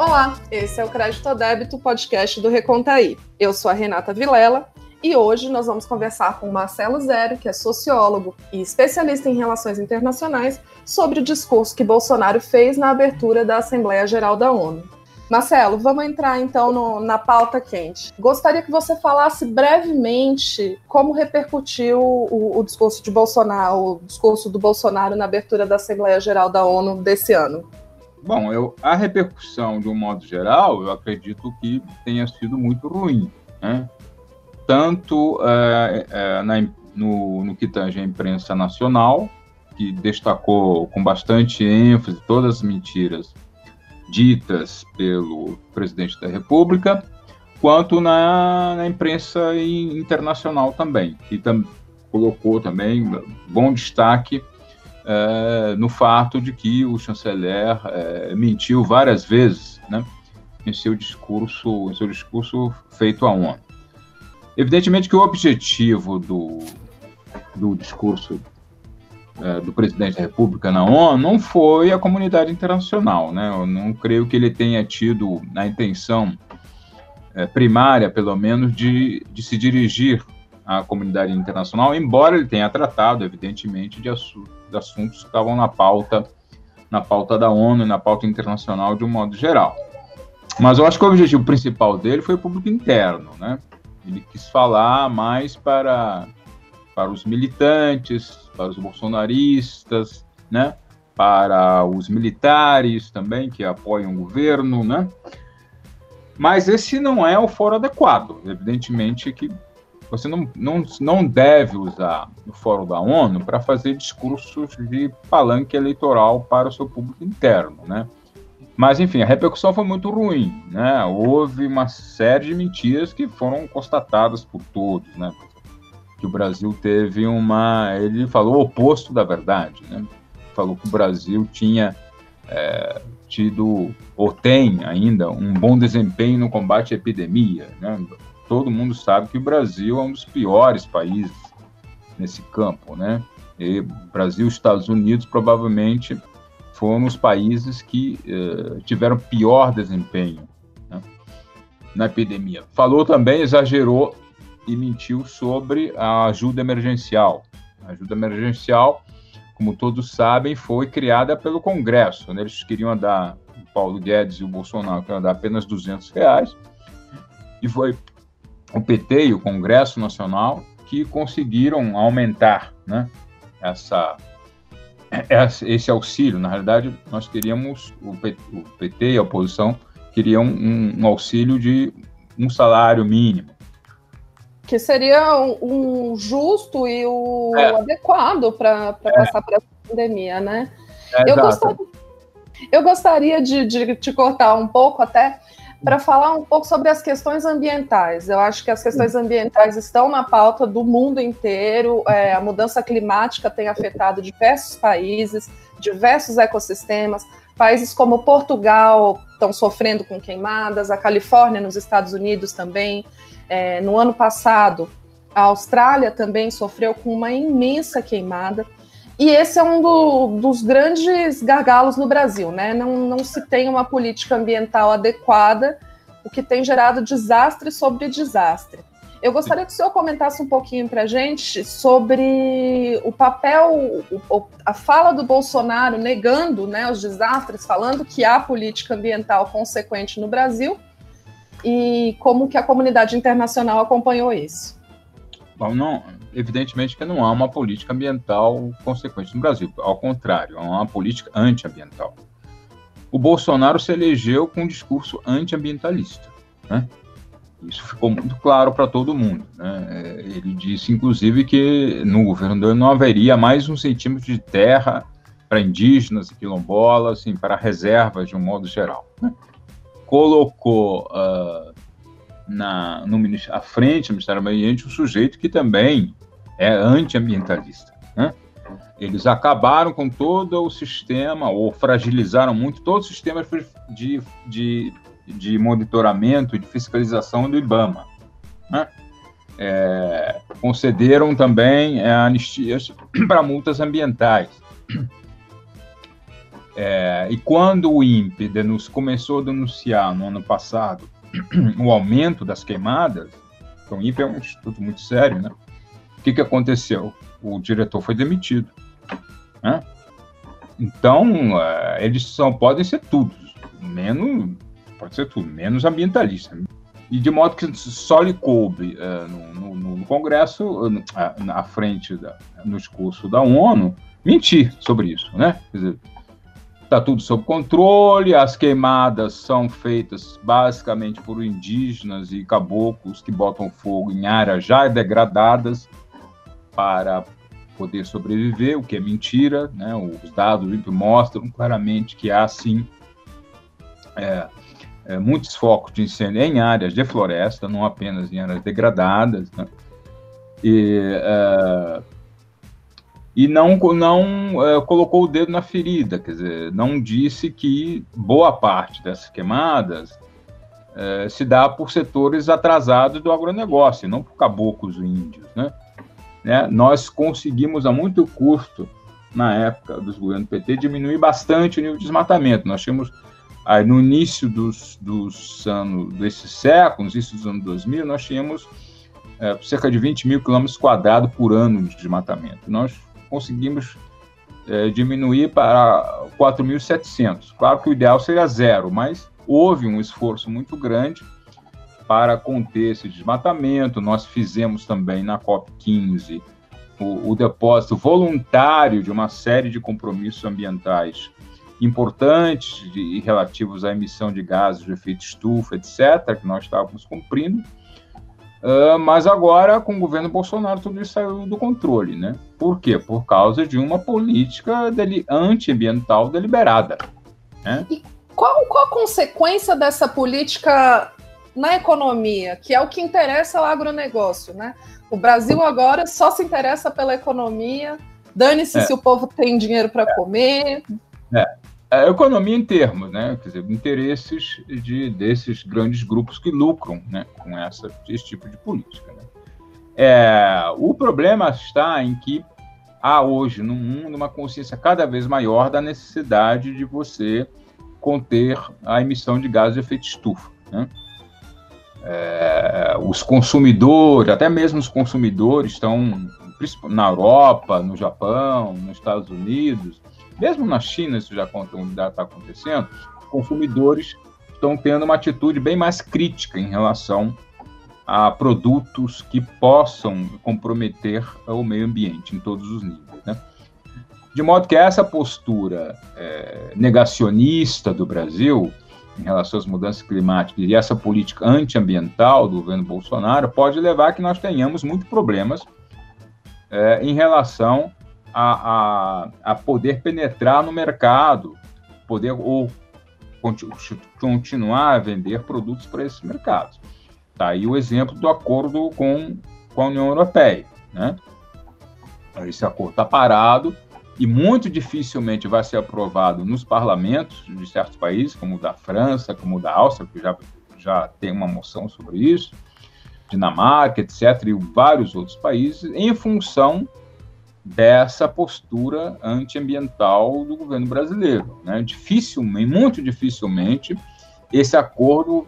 Olá, esse é o Crédito a Débito, podcast do Recontaí. Eu sou a Renata Vilela e hoje nós vamos conversar com Marcelo Zero, que é sociólogo e especialista em relações internacionais, sobre o discurso que Bolsonaro fez na abertura da Assembleia Geral da ONU. Marcelo, vamos entrar então no, na pauta quente. Gostaria que você falasse brevemente como repercutiu o, o, discurso de Bolsonaro, o discurso do Bolsonaro na abertura da Assembleia Geral da ONU desse ano. Bom, eu, a repercussão, de um modo geral, eu acredito que tenha sido muito ruim, né? tanto é, é, na, no, no que tange a imprensa nacional, que destacou com bastante ênfase todas as mentiras ditas pelo presidente da República, quanto na, na imprensa internacional também, que tam, colocou também bom destaque é, no fato de que o chanceler é, mentiu várias vezes, né, em seu discurso, em seu discurso feito à ONU. Evidentemente que o objetivo do, do discurso é, do presidente da República na ONU não foi a comunidade internacional, né? Eu não creio que ele tenha tido a intenção é, primária, pelo menos, de, de se dirigir à comunidade internacional, embora ele tenha tratado, evidentemente, de, assu de assuntos que estavam na pauta na pauta da ONU na pauta internacional de um modo geral. Mas eu acho que o objetivo principal dele foi o público interno, né? Ele quis falar mais para para os militantes, para os bolsonaristas, né? para os militares também que apoiam o governo, né? Mas esse não é o foro adequado. Evidentemente que você não, não, não deve usar o fórum da ONU para fazer discursos de palanque eleitoral para o seu público interno, né? Mas, enfim, a repercussão foi muito ruim, né? Houve uma série de mentiras que foram constatadas por todos, né? que o Brasil teve uma. Ele falou o oposto da verdade, né? Falou que o Brasil tinha é, tido, ou tem ainda, um bom desempenho no combate à epidemia. Né? Todo mundo sabe que o Brasil é um dos piores países nesse campo, né? E Brasil Estados Unidos provavelmente foram os países que eh, tiveram pior desempenho né? na epidemia. Falou também, exagerou e mentiu sobre a ajuda emergencial. A ajuda emergencial, como todos sabem, foi criada pelo Congresso. Né? Eles queriam dar, o Paulo Guedes e o Bolsonaro queriam dar apenas 200 reais, e foi o PT e o Congresso Nacional que conseguiram aumentar né, essa, esse auxílio. Na realidade, nós queríamos, o PT e a oposição queriam um, um auxílio de um salário mínimo que seria um, um justo e o é. adequado para é. passar por essa pandemia, né? É, eu, gostaria, eu gostaria de, de te cortar um pouco até para falar um pouco sobre as questões ambientais. Eu acho que as questões ambientais estão na pauta do mundo inteiro. É, a mudança climática tem afetado diversos países, diversos ecossistemas. Países como Portugal estão sofrendo com queimadas, a Califórnia, nos Estados Unidos também. É, no ano passado, a Austrália também sofreu com uma imensa queimada. E esse é um do, dos grandes gargalos no Brasil, né? Não, não se tem uma política ambiental adequada, o que tem gerado desastre sobre desastre. Eu gostaria que o senhor comentasse um pouquinho para a gente sobre o papel, a fala do Bolsonaro negando né, os desastres, falando que há política ambiental consequente no Brasil, e como que a comunidade internacional acompanhou isso? Bom, não, evidentemente que não há uma política ambiental consequente no Brasil, ao contrário, há uma política antiambiental. O Bolsonaro se elegeu com um discurso antiambientalista, né? Isso ficou muito claro para todo mundo. Né? É, ele disse, inclusive, que no governo dele não haveria mais um centímetro de terra para indígenas e quilombolas, assim, para reservas de um modo geral. Né? colocou uh, na, no, à frente do Ministério do Meio Ambiente um sujeito que também é antiambientalista. Né? Eles acabaram com todo o sistema, ou fragilizaram muito todo o sistema de, de, de monitoramento e de fiscalização do IBAMA. Né? É, concederam também é, anistias para multas ambientais É, e quando o INPE denunci, começou a denunciar no ano passado o aumento das queimadas, então o INPE é um instituto muito sério, né? O que, que aconteceu? O diretor foi demitido. Né? Então, é, eles são, podem ser tudo, menos, pode ser tudo, menos ambientalista. E de modo que só lhe coube uh, no, no, no, Congresso, uh, à frente, da, no discurso da ONU, mentir sobre isso, né? Quer dizer, está tudo sob controle, as queimadas são feitas basicamente por indígenas e caboclos que botam fogo em áreas já degradadas para poder sobreviver, o que é mentira, né? Os dados mostram claramente que há sim é, é, muitos focos de incêndio em áreas de floresta, não apenas em áreas degradadas, né? e, é, e não, não é, colocou o dedo na ferida, quer dizer, não disse que boa parte dessas queimadas é, se dá por setores atrasados do agronegócio, não por caboclos índios, né? né? Nós conseguimos a muito custo, na época dos governos PT, diminuir bastante o nível de desmatamento. Nós tínhamos Aí, no início dos, dos anos, desses séculos, início dos anos 2000, nós tínhamos é, cerca de 20 mil quilômetros quadrados por ano de desmatamento. Nós conseguimos é, diminuir para 4.700. Claro que o ideal seria zero, mas houve um esforço muito grande para conter esse desmatamento. Nós fizemos também na COP15 o, o depósito voluntário de uma série de compromissos ambientais importantes de, relativos à emissão de gases de efeito estufa, etc., que nós estávamos cumprindo. Uh, mas agora, com o governo Bolsonaro, tudo isso saiu do controle, né? Por quê? Por causa de uma política dele, antiambiental deliberada. Né? E qual, qual a consequência dessa política na economia, que é o que interessa ao agronegócio, né? O Brasil agora só se interessa pela economia, dane-se é. se o povo tem dinheiro para é. comer. É a economia em termos, né? Quer dizer, interesses de, desses grandes grupos que lucram né, com essa, esse tipo de política. Né? É, o problema está em que há hoje no mundo uma consciência cada vez maior da necessidade de você conter a emissão de gases de efeito estufa. Né? É, os consumidores, até mesmo os consumidores, estão na Europa, no Japão, nos Estados Unidos, mesmo na China isso já está acontecendo, consumidores estão tendo uma atitude bem mais crítica em relação a produtos que possam comprometer o meio ambiente em todos os níveis. Né? De modo que essa postura é, negacionista do Brasil em relação às mudanças climáticas e essa política antiambiental do governo Bolsonaro pode levar a que nós tenhamos muitos problemas é, em relação a, a, a poder penetrar no mercado, poder ou continuar a vender produtos para esses mercados. Tá aí o exemplo do acordo com, com a União Europeia, né? Esse acordo está parado e muito dificilmente vai ser aprovado nos parlamentos de certos países, como o da França, como o da Áustria, que já, já tem uma moção sobre isso, Dinamarca, etc., e vários outros países, em função dessa postura antiambiental do governo brasileiro. Né? Dificilmente, muito dificilmente, esse acordo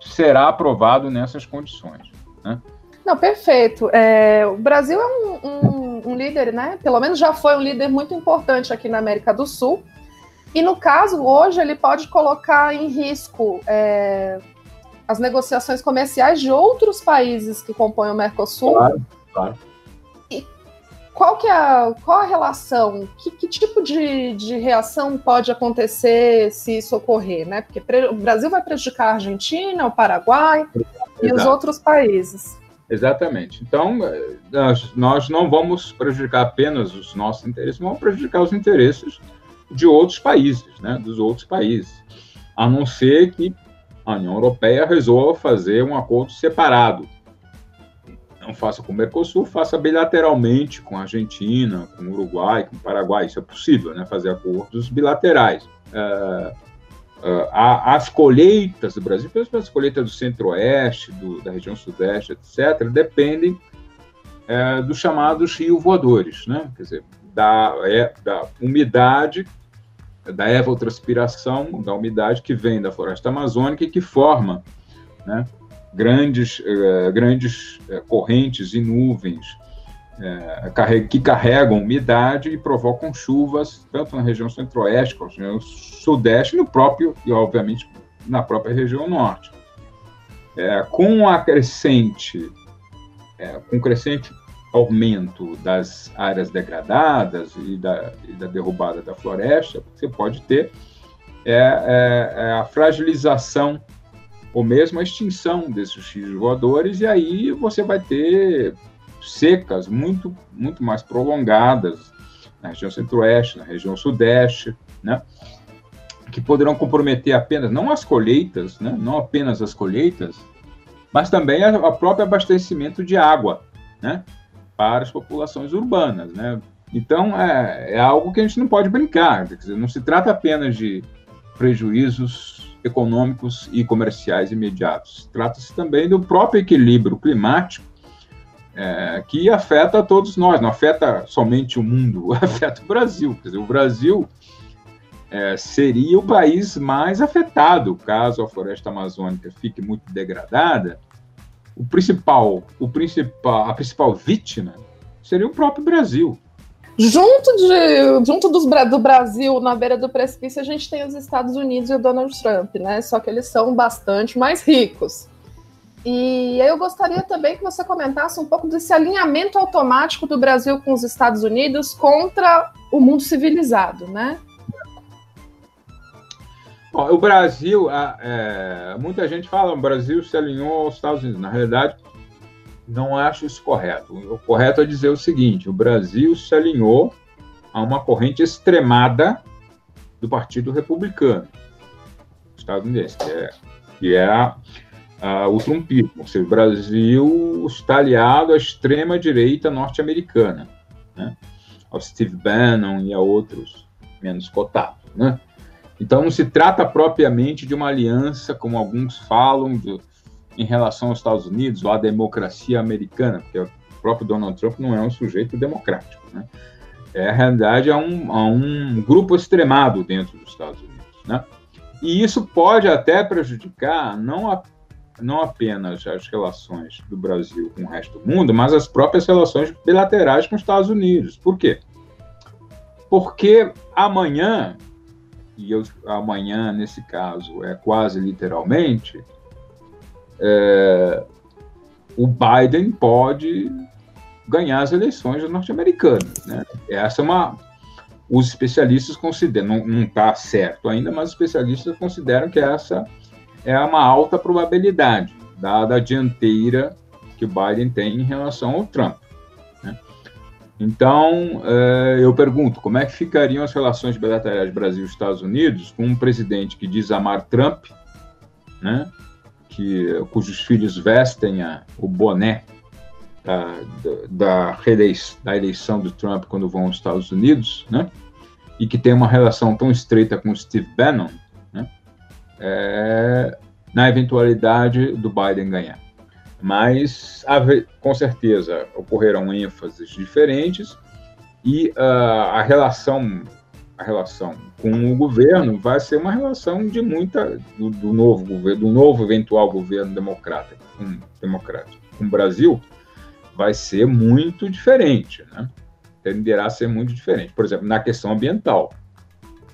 será aprovado nessas condições. Né? Não, perfeito. É, o Brasil é um, um, um, líder, né? Pelo menos já foi um líder muito importante aqui na América do Sul. E no caso, hoje, ele pode colocar em risco é, as negociações comerciais de outros países que compõem o Mercosul. Claro, claro qual que é a, qual a relação? Que, que tipo de, de reação pode acontecer se isso ocorrer, né? Porque o Brasil vai prejudicar a Argentina, o Paraguai Exato. e os outros países. Exatamente. Então, nós, nós não vamos prejudicar apenas os nossos interesses, vamos prejudicar os interesses de outros países, né? Dos outros países. A não ser que a União Europeia resolva fazer um acordo separado não faça com o Mercosul, faça bilateralmente com a Argentina, com o Uruguai, com o Paraguai. Isso é possível, né? Fazer acordos bilaterais. Uh, uh, as colheitas do Brasil, principalmente as colheitas do centro-oeste, da região sudeste, etc., dependem uh, dos chamados rio voadores, né? Quer dizer, da, é, da umidade da evapotranspiração, da umidade que vem da floresta amazônica e que forma né, grandes, uh, grandes uh, correntes e nuvens uh, que carregam umidade e provocam chuvas, tanto na região centro-oeste, como na região sudeste, no próprio, e obviamente na própria região norte. com a crescente, com o crescente aumento das áreas degradadas e da, e da derrubada da floresta, você pode ter é, é, é a fragilização ou mesmo a extinção desses rios voadores, e aí você vai ter secas muito, muito mais prolongadas na região centro-oeste, na região sudeste, né? que poderão comprometer apenas, não as colheitas, né? não apenas as colheitas, mas também o próprio abastecimento de água, né? para as populações urbanas, né? Então, é, é algo que a gente não pode brincar. Dizer, não se trata apenas de prejuízos econômicos e comerciais imediatos. Trata-se também do próprio equilíbrio climático é, que afeta todos nós. Não afeta somente o mundo, afeta o Brasil. Quer dizer, o Brasil é, seria o país mais afetado caso a floresta amazônica fique muito degradada o principal, o principal, a principal vítima seria o próprio Brasil. Junto, de, junto dos, do Brasil, na beira do precipício, a gente tem os Estados Unidos e o Donald Trump, né? Só que eles são bastante mais ricos. E eu gostaria também que você comentasse um pouco desse alinhamento automático do Brasil com os Estados Unidos contra o mundo civilizado, né? Bom, o Brasil, é, muita gente fala o Brasil se alinhou aos Estados Unidos. Na realidade, não acho isso correto. O correto é dizer o seguinte: o Brasil se alinhou a uma corrente extremada do Partido Republicano estadunidense, que é, que é o trumpismo. Ou seja, o Brasil está aliado à extrema-direita norte-americana, né? ao Steve Bannon e a outros menos cotados. Né? Então, não se trata propriamente de uma aliança, como alguns falam, de, em relação aos Estados Unidos ou à democracia americana, porque o próprio Donald Trump não é um sujeito democrático. Né? É, a realidade, é um, é um grupo extremado dentro dos Estados Unidos. Né? E isso pode até prejudicar não, a, não apenas as relações do Brasil com o resto do mundo, mas as próprias relações bilaterais com os Estados Unidos. Por quê? Porque amanhã e eu, amanhã, nesse caso, é quase literalmente, é, o Biden pode ganhar as eleições norte-americanas. Né? Essa é uma. Os especialistas consideram, não está certo ainda, mas os especialistas consideram que essa é uma alta probabilidade, dada a dianteira que o Biden tem em relação ao Trump. Então, é, eu pergunto, como é que ficariam as relações bilaterais Brasil Estados Unidos com um presidente que diz amar Trump, né, que, cujos filhos vestem a, o boné da, da, da, eleição do Trump quando vão aos Estados Unidos, né, e que tem uma relação tão estreita com Steve Bannon, né, é, na eventualidade do Biden ganhar. Mas com certeza ocorrerão ênfases diferentes e uh, a relação a relação com o governo vai ser uma relação de muita do, do novo governo do novo eventual governo democrata com, democrático. Com o Brasil vai ser muito diferente né? Tenderá a ser muito diferente. Por exemplo na questão ambiental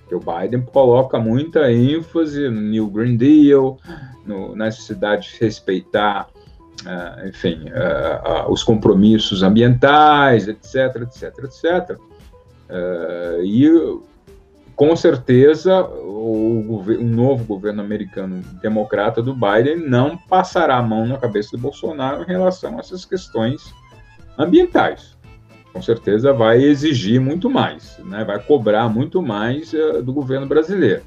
que o Biden coloca muita ênfase no New Green Deal no, na necessidade de respeitar uh, enfim, uh, uh, os compromissos ambientais, etc, etc, etc. e com certeza o, o, novo governo americano democrata do Biden não passará a mão na cabeça do Bolsonaro em relação a essas questões ambientais. Com certeza vai exigir muito mais, né? vai cobrar muito mais uh, do governo brasileiro.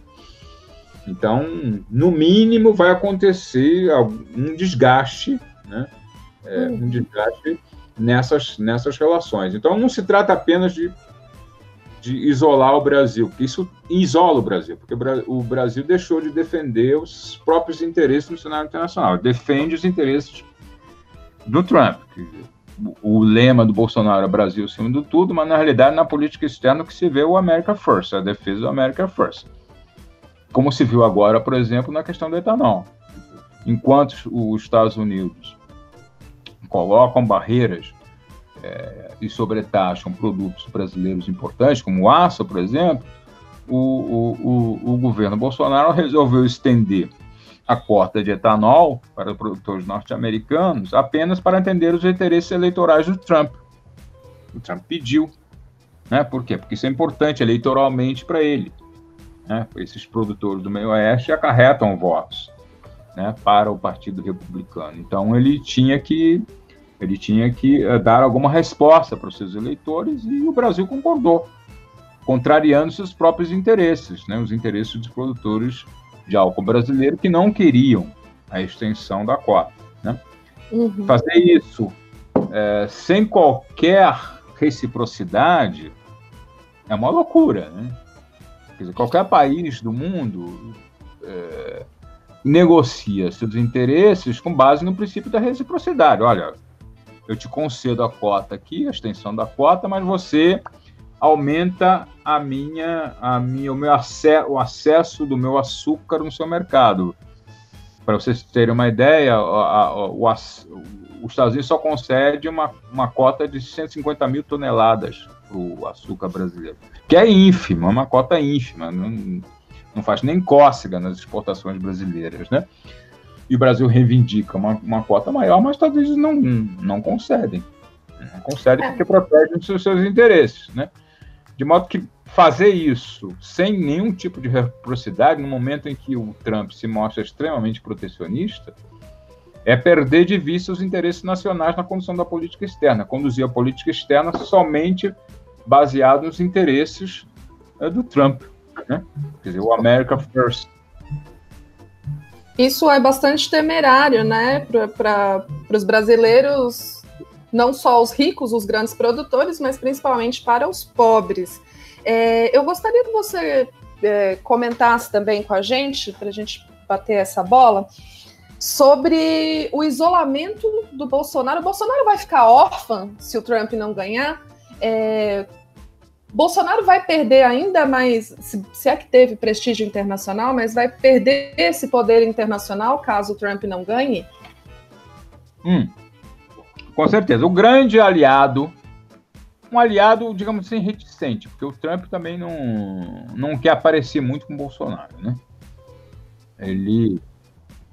Então, no mínimo, vai acontecer um desgaste né? É, um desgaste nessas, nessas relações. Então, não se trata apenas de, de isolar o Brasil, porque isso isola o Brasil, porque o Brasil deixou de defender os próprios interesses no cenário internacional, defende os interesses do Trump. o lema do Bolsonaro é Brasil acima de tudo, mas na realidade na política externa que se vê o America First, a defesa do America First. Como se viu agora, por exemplo, na questão do etanol. Enquanto os Estados Unidos colocam barreiras é, e sobretaxam produtos brasileiros importantes, como o aço, por exemplo, o, o, o, o governo Bolsonaro resolveu estender a cota de etanol para produtores norte-americanos apenas para atender os interesses eleitorais do Trump. O Trump pediu. Né? Por quê? Porque isso é importante eleitoralmente para ele. Né? Esses produtores do meio oeste acarretam votos né, para o Partido Republicano. Então ele tinha que ele tinha que uh, dar alguma resposta para os seus eleitores e o Brasil concordou, contrariando seus próprios interesses, né, os interesses dos produtores de álcool brasileiro que não queriam a extensão da cota. Né? Uhum. Fazer isso é, sem qualquer reciprocidade é uma loucura. Né? Quer dizer, qualquer país do mundo é, negocia seus interesses com base no princípio da reciprocidade. Olha, eu te concedo a cota aqui, a extensão da cota, mas você aumenta a minha, a minha, o meu acesso, o acesso do meu açúcar no seu mercado. Para vocês terem uma ideia, a, a, o, os Estados Unidos só concede uma, uma cota de 150 mil toneladas para o açúcar brasileiro, que é ínfima, uma cota ínfima, não, não faz nem cócega nas exportações brasileiras, né? E o Brasil reivindica uma, uma cota maior, mas os Estados Unidos não, não concedem. Não concedem é. porque protegem os seus, interesses, né? De modo que fazer isso sem nenhum tipo de reciprocidade, no momento em que o Trump se mostra extremamente protecionista, é perder de vista os interesses nacionais na condução da política externa, conduzir a política externa somente baseado nos interesses é, do Trump. Né? Quer dizer, o America First. Isso é bastante temerário, né, para os brasileiros não só os ricos, os grandes produtores, mas principalmente para os pobres. É, eu gostaria que você é, comentasse também com a gente, para a gente bater essa bola, sobre o isolamento do Bolsonaro. O Bolsonaro vai ficar órfão se o Trump não ganhar? É, Bolsonaro vai perder ainda mais, se, se, é que teve prestígio internacional, mas vai perder esse poder internacional caso o Trump não ganhe? Hum, com certeza. O grande aliado, um aliado, digamos assim, reticente, porque o Trump também não, não quer aparecer muito com o Bolsonaro, né? Ele,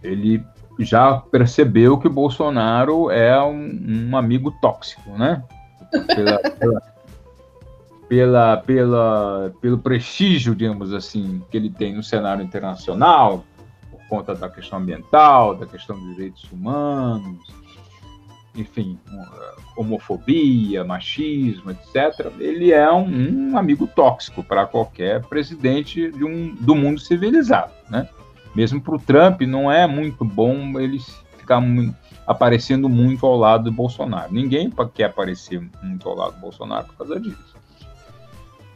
ele já percebeu que o Bolsonaro é um, um amigo tóxico, né? Pela, pela, pela, pela, pelo prestígio, digamos assim, que ele tem no cenário internacional, por conta da questão ambiental, da questão dos direitos humanos, enfim, homofobia, machismo, etc., ele é um, um amigo tóxico para qualquer presidente de um, do mundo civilizado. Né? Mesmo para o Trump, não é muito bom ele ficar muito, aparecendo muito ao lado do Bolsonaro. Ninguém quer aparecer muito ao lado do Bolsonaro por causa disso.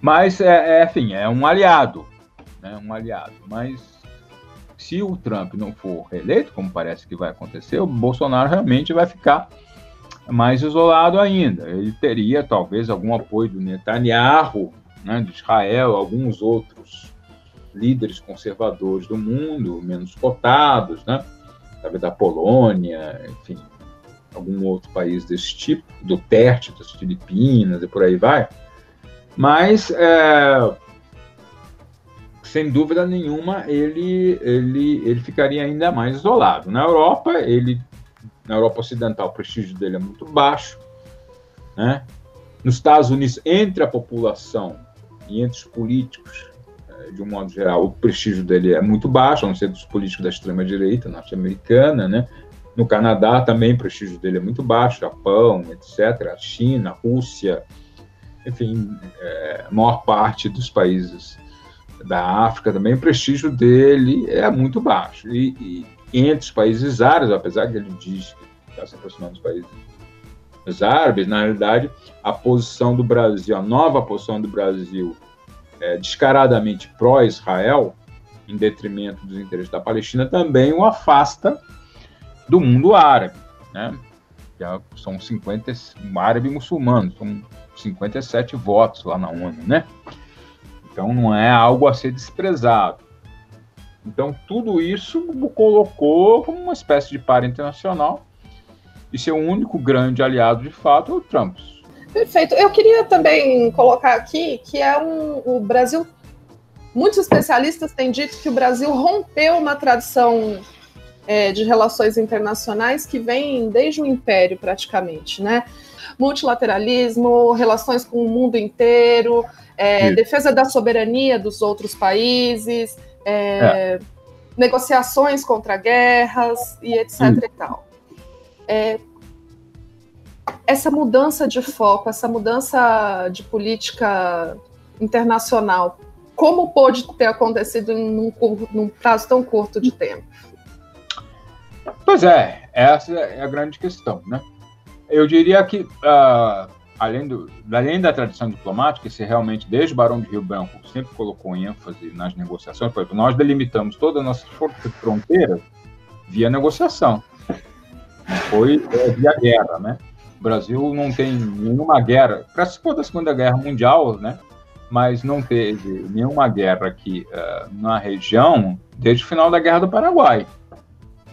Mas, é, é enfim, é um aliado. Né? Um aliado. Mas se o Trump não for reeleito, como parece que vai acontecer, o Bolsonaro realmente vai ficar mais isolado ainda. Ele teria talvez algum apoio do Netanyahu, né, de Israel, alguns outros líderes conservadores do mundo, menos cotados, né, talvez da Polônia, enfim, algum outro país desse tipo, do Terte, das Filipinas e por aí vai. Mas, é, sem dúvida nenhuma, ele, ele, ele ficaria ainda mais isolado. Na Europa, ele na Europa Ocidental, o prestígio dele é muito baixo. Né? Nos Estados Unidos, entre a população e entre os políticos, é, de um modo geral, o prestígio dele é muito baixo, a não ser dos políticos da extrema-direita norte-americana. Né? No Canadá também o prestígio dele é muito baixo, Japão, etc., China, Rússia, enfim, é, a maior parte dos países da África também, o prestígio dele é muito baixo. E, e entre os países árabes, apesar que ele diz que está se aproximando dos países árabes, na realidade, a posição do Brasil, a nova posição do Brasil, é, descaradamente pró-Israel, em detrimento dos interesses da Palestina, também o afasta do mundo árabe. Né? é, são 50, um árabe muçulmano, são 57 votos lá na ONU, né? Então não é algo a ser desprezado. Então tudo isso colocou como uma espécie de par internacional e seu único grande aliado de fato é o Trump. Perfeito. Eu queria também colocar aqui que é um, o Brasil. Muitos especialistas têm dito que o Brasil rompeu uma tradição é, de relações internacionais que vem desde o Império, praticamente, né? Multilateralismo, relações com o mundo inteiro, é, defesa da soberania dos outros países, é, é. negociações contra guerras e etc. E tal. É, essa mudança de foco, essa mudança de política internacional, como pôde ter acontecido em um, num prazo tão curto de tempo? Pois é, essa é a grande questão, né? Eu diria que, uh, além, do, além da tradição diplomática, se realmente, desde o Barão de Rio Branco, sempre colocou ênfase nas negociações, por exemplo, nós delimitamos todas as nossas fronteiras via negociação. Foi é, via guerra, né? O Brasil não tem nenhuma guerra, participou da Segunda Guerra Mundial, né? Mas não teve nenhuma guerra aqui uh, na região desde o final da Guerra do Paraguai.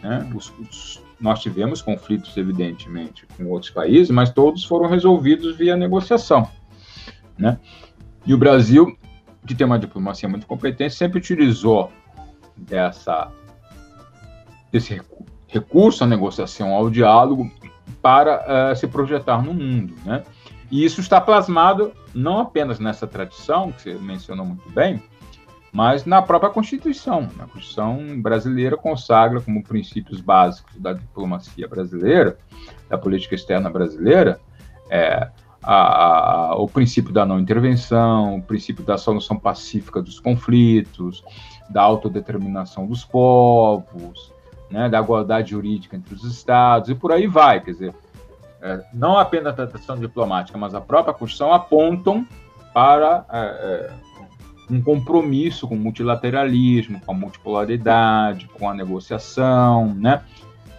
Né? Os, os, nós tivemos conflitos, evidentemente, com outros países, mas todos foram resolvidos via negociação. Né? E o Brasil, que tem uma diplomacia muito competente, sempre utilizou dessa, desse recurso à negociação, ao diálogo, para uh, se projetar no mundo. Né? E isso está plasmado não apenas nessa tradição, que você mencionou muito bem, mas na própria Constituição. A Constituição brasileira consagra como princípios básicos da diplomacia brasileira, da política externa brasileira, é, a, a, o princípio da não intervenção, o princípio da solução pacífica dos conflitos, da autodeterminação dos povos, né, da igualdade jurídica entre os estados e por aí vai. Quer dizer, é, não apenas a tradição diplomática, mas a própria Constituição apontam para é, é um compromisso com o multilateralismo, com a multipolaridade, com a negociação, né?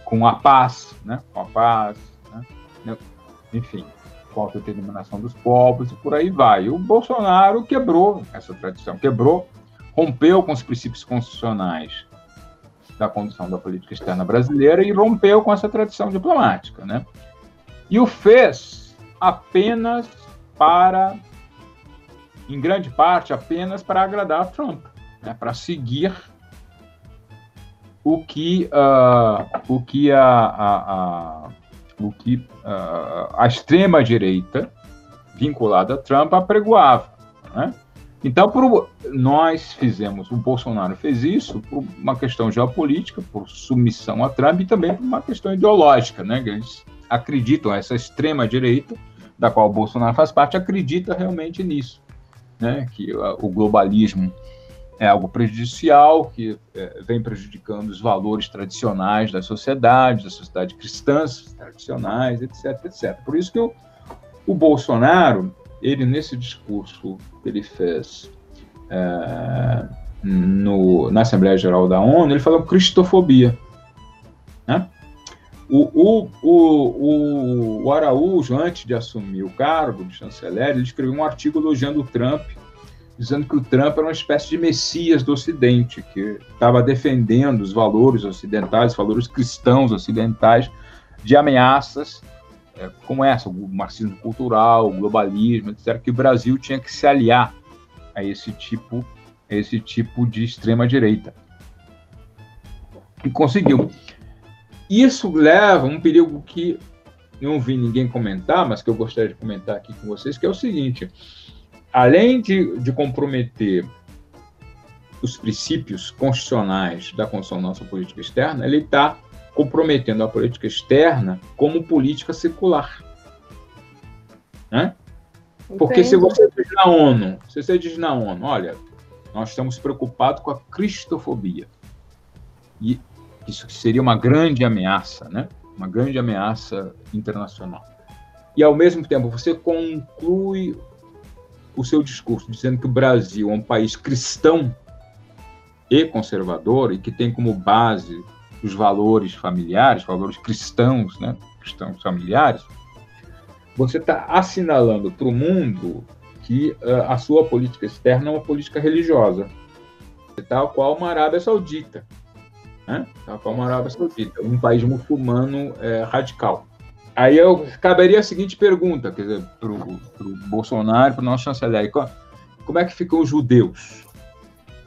com a paz, né? com a paz, né? enfim, com a autodeterminação dos povos e por aí vai. o Bolsonaro quebrou essa tradição, quebrou, rompeu com os princípios constitucionais da condução da política externa brasileira e rompeu com essa tradição diplomática, né? E o fez apenas para em grande parte apenas para agradar Trump, né, para seguir o que, uh, o que a, a, a o que uh, a extrema direita vinculada a Trump apregoava. Né? Então, por, nós fizemos, o Bolsonaro fez isso por uma questão geopolítica, por submissão a Trump e também por uma questão ideológica, né? Eles acreditam, essa extrema direita, da qual o Bolsonaro faz parte, acredita realmente nisso né, que o globalismo é algo prejudicial, que é, vem prejudicando os valores tradicionais da sociedade, da sociedade cristãs tradicionais, etc, etc. Por isso que o, o Bolsonaro, ele nesse discurso que ele fez é, no, na Assembleia Geral da ONU, ele falou cristofobia. Né? O, o, o, o, Araújo, antes de assumir o cargo de chanceler, ele escreveu um artigo elogiando o Trump, dizendo que o Trump era uma espécie de messias do Ocidente, que estava defendendo os valores ocidentais, os valores cristãos ocidentais, de ameaças é, como essa, o marxismo cultural, o globalismo, etc., que o Brasil tinha que se aliar a esse tipo, a esse tipo de extrema direita. E conseguiu. Isso leva a um perigo que não vi ninguém comentar, mas que eu gostaria de comentar aqui com vocês, que é o seguinte: além de, de comprometer os princípios constitucionais da construção da nossa política externa, ele está comprometendo a política externa como política secular. Né? Porque se você diz na ONU, se você diz na ONU, olha, nós estamos preocupados com a cristofobia. E isso seria uma grande ameaça, né? Uma grande ameaça internacional. E ao mesmo tempo você conclui o seu discurso dizendo que o Brasil é um país cristão e conservador e que tem como base os valores familiares, valores cristãos, né? cristãos familiares, você está assinalando para o mundo que uh, a sua política externa é uma política religiosa, tal qual uma Arábia Saudita, né? qual uma Arábia Saudita, um país muçulmano é, radical. Aí eu caberia a seguinte pergunta, quer dizer, para o Bolsonaro, para o nosso chanceler, como é que ficam os judeus?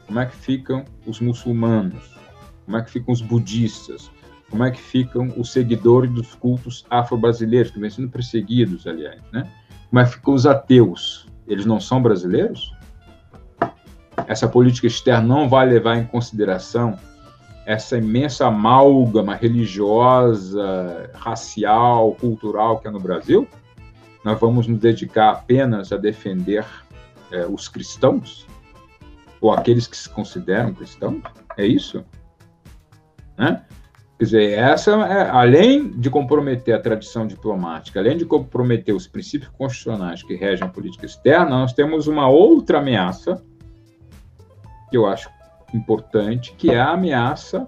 Como é que ficam os muçulmanos? Como é que ficam os budistas? Como é que ficam os seguidores dos cultos afro-brasileiros, que vêm sendo perseguidos, aliás, né? Como é que ficam os ateus? Eles não são brasileiros? Essa política externa não vai levar em consideração essa imensa amálgama religiosa, racial, cultural que é no Brasil? Nós vamos nos dedicar apenas a defender é, os cristãos? Ou aqueles que se consideram cristãos? É isso? Né? Quer dizer, essa é, além de comprometer a tradição diplomática, além de comprometer os princípios constitucionais que regem a política externa, nós temos uma outra ameaça que eu acho importante, que é a ameaça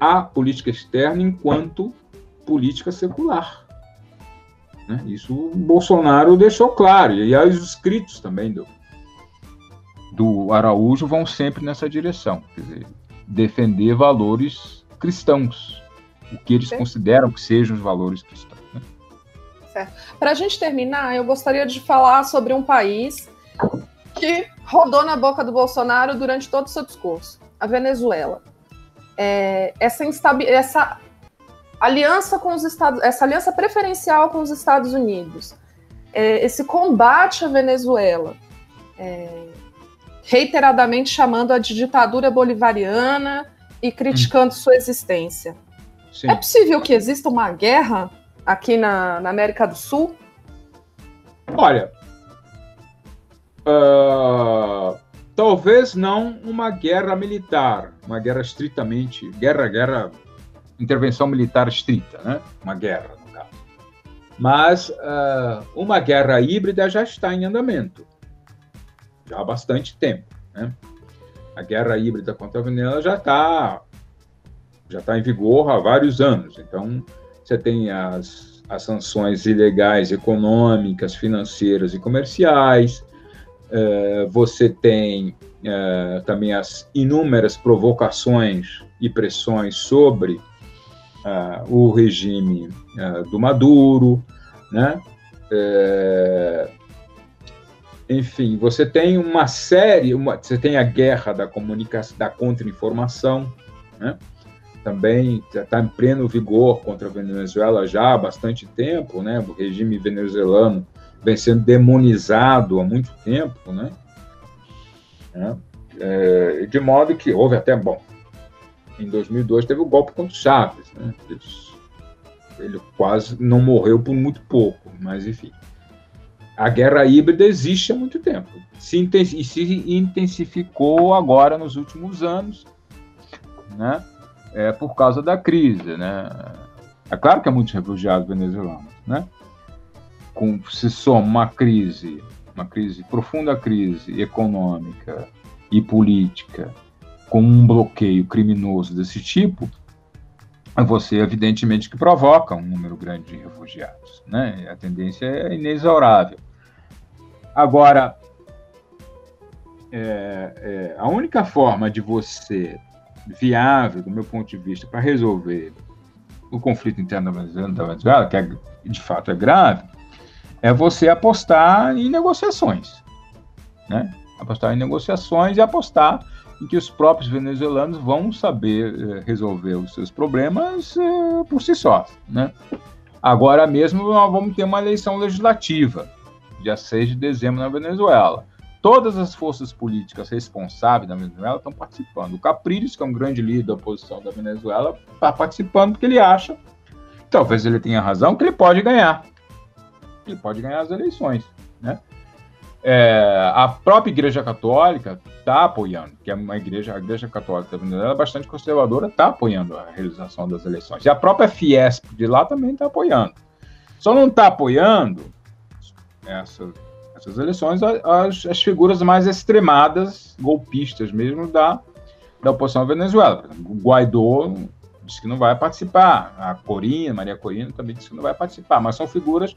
à política externa enquanto política secular. Né? Isso o Bolsonaro deixou claro, e aí os escritos também do, do Araújo vão sempre nessa direção, quer dizer, defender valores cristãos, o que eles consideram que sejam os valores cristãos. Né? Para a gente terminar, eu gostaria de falar sobre um país que rodou na boca do Bolsonaro durante todo o seu discurso, a Venezuela. É, essa, essa aliança com os Estados, essa aliança preferencial com os Estados Unidos, é, esse combate à Venezuela, é, reiteradamente chamando-a de ditadura bolivariana e criticando hum. sua existência. Sim. É possível que exista uma guerra aqui na, na América do Sul? Olha, uh, talvez não uma guerra militar, uma guerra estritamente, guerra, guerra, intervenção militar estrita, né? Uma guerra, no caso. Mas uh, uma guerra híbrida já está em andamento já há bastante tempo. Né? A guerra híbrida contra a Venezuela já está já tá em vigor há vários anos. Então, você tem as, as sanções ilegais econômicas, financeiras e comerciais, uh, você tem uh, também as inúmeras provocações e pressões sobre uh, o regime do Maduro, né? enfim, você tem uma série, uma, você tem a guerra da comunicação, da contra-informação, né? também está em pleno vigor contra a Venezuela já há bastante tempo, né? O regime venezuelano vem sendo demonizado há muito tempo, né? É, de modo que houve até bom. Em 2002 teve o golpe contra o Chaves, né? Ele quase não morreu por muito pouco, mas enfim a guerra híbrida existe há muito tempo se e se intensificou agora nos últimos anos, né? É, por causa da crise, né? É claro que há muitos refugiados venezuelanos, né? Com, se soma uma crise, uma crise, profunda crise econômica e política, com um bloqueio criminoso desse tipo, você evidentemente que provoca um número grande de refugiados, né? A tendência é inexorável. Agora, é, é, a única forma de você, viável, do meu ponto de vista, para resolver o conflito interno da Venezuela, que é, de fato é grave, é você apostar em negociações. Né? Apostar em negociações e apostar em que os próprios venezuelanos vão saber eh, resolver os seus problemas eh, por si só. Né? Agora mesmo nós vamos ter uma eleição legislativa dia 6 de dezembro na Venezuela. Todas as forças políticas responsáveis da Venezuela estão participando. O Capriles, que é um grande líder da oposição da Venezuela, está participando porque ele acha, talvez ele tenha razão, que ele pode ganhar. Ele pode ganhar as eleições. Né? É, a própria Igreja Católica está apoiando, que é uma igreja, a Igreja Católica da Venezuela é bastante conservadora, está apoiando a realização das eleições. E a própria Fiesp de lá também está apoiando. Só não está apoiando essa, essas eleições as, as figuras mais extremadas, golpistas mesmo, da, da oposição à Venezuela. O Guaidó disse que não vai participar. A Corina, Maria Corina, também disse que não vai participar. Mas são figuras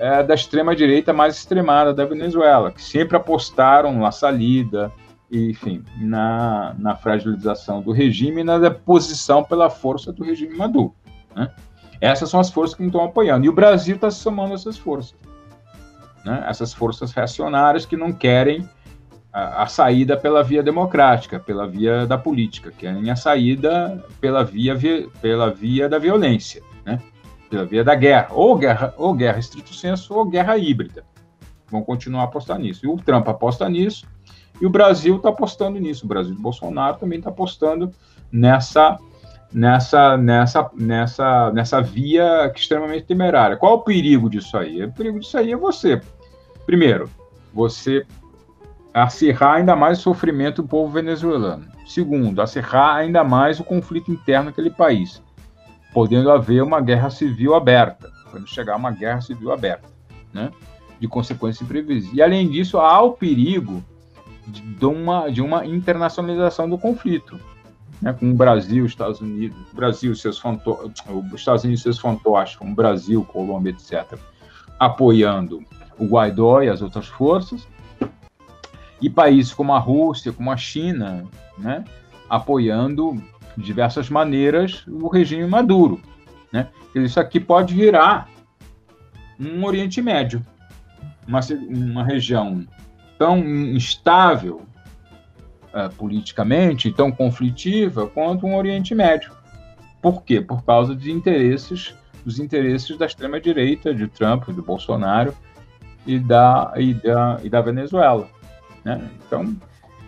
é, da extrema-direita mais extremada da Venezuela, que sempre apostaram na salida, enfim, na, na fragilização do regime e na deposição pela força do regime Maduro. Né? Essas são as forças que estão apoiando. E o Brasil está somando essas forças. Né? Essas forças reacionárias que não querem a, a, saída pela via democrática, pela via da política, querem a saída pela via, via pela via da violência, né? Pela via da guerra, ou guerra, ou guerra estrito senso, ou guerra híbrida. Vão continuar a apostar nisso. E o Trump aposta nisso, e o Brasil está apostando nisso. O Brasil do Bolsonaro também está apostando nessa nessa nessa nessa nessa via extremamente temerária. Qual o perigo disso aí? O perigo disso aí é você. Primeiro, você acirrar ainda mais o sofrimento do povo venezuelano. Segundo, acirrar ainda mais o conflito interno naquele país, podendo haver uma guerra civil aberta, quando chegar uma guerra civil aberta, né? de consequências imprevisíveis. E além disso, há o perigo de uma, de uma internacionalização do conflito, né, com o Brasil, Estados Unidos, Brasil, seus fanto os Estados Unidos, seus fantoches, como Brasil, Colômbia, etc., apoiando o Guaidó e as outras forças, e países como a Rússia, como a China, né, apoiando de diversas maneiras o regime Maduro. Né? Isso aqui pode virar um Oriente Médio, uma, uma região tão instável uh, politicamente, tão conflitiva quanto um Oriente Médio. Por quê? Por causa de interesses, dos interesses da extrema direita, de Trump, do Bolsonaro e da, e da, e da Venezuela. Né? Então,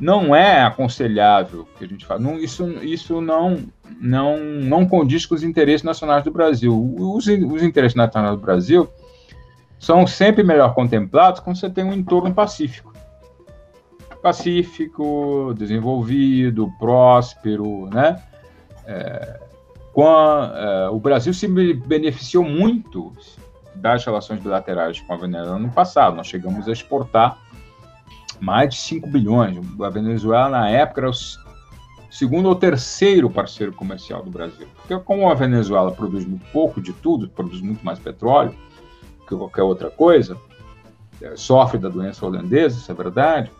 não é aconselhável que a gente fale. Não, isso, isso não, não, não condiz com os interesses nacionais do Brasil. Os, os interesses nacionais do Brasil são sempre melhor contemplados quando você tem um entorno pacífico pacífico, desenvolvido, próspero, né? É, a, é, o Brasil se beneficiou muito das relações bilaterais com a Venezuela no passado. Nós chegamos a exportar mais de 5 bilhões. A Venezuela, na época, era o segundo ou terceiro parceiro comercial do Brasil. Porque, como a Venezuela produz muito pouco de tudo, produz muito mais petróleo que qualquer outra coisa, é, sofre da doença holandesa, isso é verdade,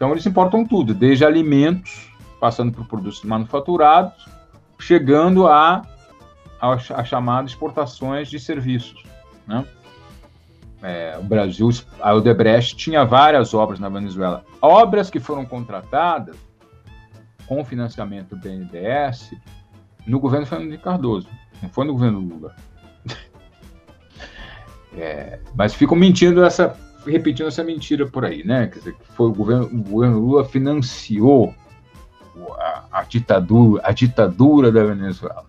então, eles importam tudo, desde alimentos, passando por produtos manufaturados, chegando a, a, a chamadas exportações de serviços. Né? É, o Brasil, a Odebrecht tinha várias obras na Venezuela. Obras que foram contratadas com financiamento do BNDES no governo Fernando Cardoso, não foi no governo Lula. É, mas ficam mentindo essa repetindo essa mentira por aí, né? Quer dizer, que foi o governo, o governo Lula financiou a, a, ditadura, a ditadura da Venezuela.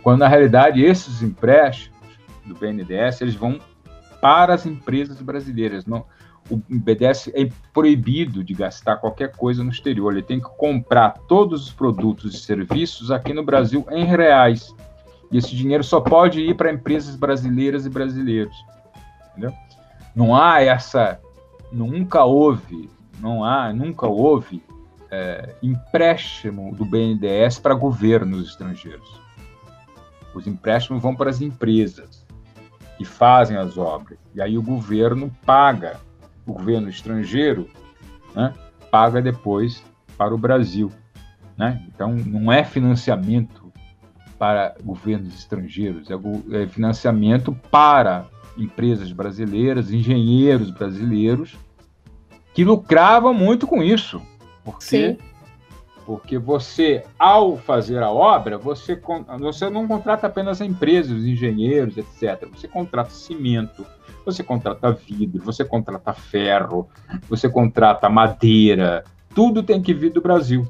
Quando na realidade esses empréstimos do BNDES eles vão para as empresas brasileiras. Não, o BNDES é proibido de gastar qualquer coisa no exterior. Ele tem que comprar todos os produtos e serviços aqui no Brasil em reais. E esse dinheiro só pode ir para empresas brasileiras e brasileiros. Entendeu? Não há essa, nunca houve, não há, nunca houve é, empréstimo do BNDES para governos estrangeiros. Os empréstimos vão para as empresas que fazem as obras. E aí o governo paga, o governo estrangeiro né, paga depois para o Brasil. Né? Então, não é financiamento para governos estrangeiros, é, é financiamento para empresas brasileiras, engenheiros brasileiros, que lucravam muito com isso. Porque, Sim. Porque você, ao fazer a obra, você, você não contrata apenas empresas, os engenheiros, etc. Você contrata cimento, você contrata vidro, você contrata ferro, você contrata madeira, tudo tem que vir do Brasil.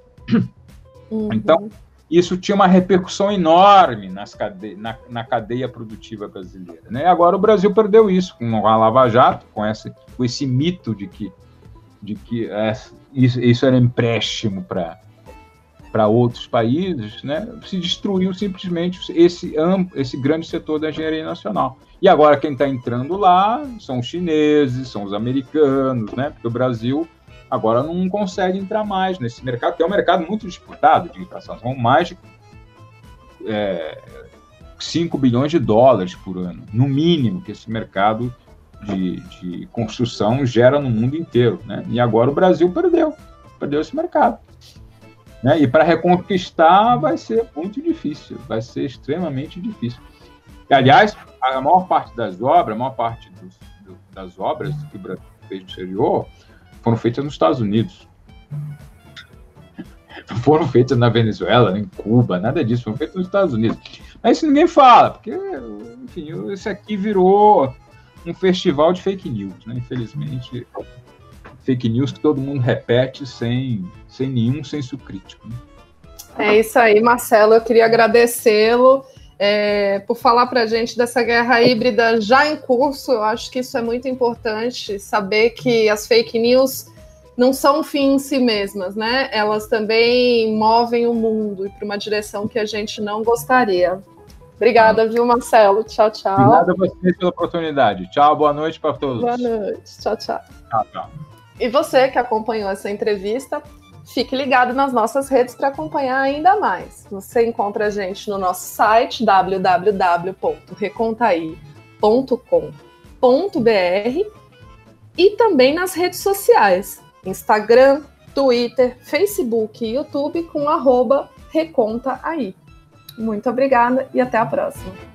Uhum. Então, isso tinha uma repercussão enorme nas cade na, na, cadeia produtiva brasileira. Né? Agora o Brasil perdeu isso com a Lava Jato, com esse, com esse mito de que, de que é, isso, isso era empréstimo para para outros países, né, se destruiu simplesmente esse, esse grande setor da engenharia nacional. E agora quem está entrando lá são os chineses, são os americanos, né, porque o Brasil agora não consegue entrar mais nesse mercado, que é um mercado muito disputado de inflação. São mais de é, 5 bilhões de dólares por ano, no mínimo, que esse mercado de, de construção gera no mundo inteiro. Né? E agora o Brasil perdeu, perdeu esse mercado. Né? E para reconquistar vai ser muito difícil, vai ser extremamente difícil. E, aliás, a maior parte das obras, a maior parte dos, do, das obras que o Brasil fez no exterior foram feitas nos Estados Unidos. Não foram feitas na Venezuela, em Cuba, nada disso, foram feitas nos Estados Unidos. Mas isso ninguém fala, porque, enfim, esse aqui virou um festival de fake news, né? Infelizmente, fake news que todo mundo repete sem, sem nenhum senso crítico. Né? É isso aí, Marcelo. Eu queria agradecê-lo é, por falar para a gente dessa guerra híbrida já em curso. Eu acho que isso é muito importante, saber que as fake news não são um fim em si mesmas, né? Elas também movem o mundo e para uma direção que a gente não gostaria. Obrigada, viu, Marcelo? Tchau, tchau. Obrigado a vocês pela oportunidade. Tchau, boa noite para todos. Boa noite. Tchau, tchau. Tchau, tchau. E você que acompanhou essa entrevista, fique ligado nas nossas redes para acompanhar ainda mais. Você encontra a gente no nosso site www.recontaí.com.br e também nas redes sociais, Instagram, Twitter, Facebook e YouTube com arroba Reconta Aí. Muito obrigada e até a próxima.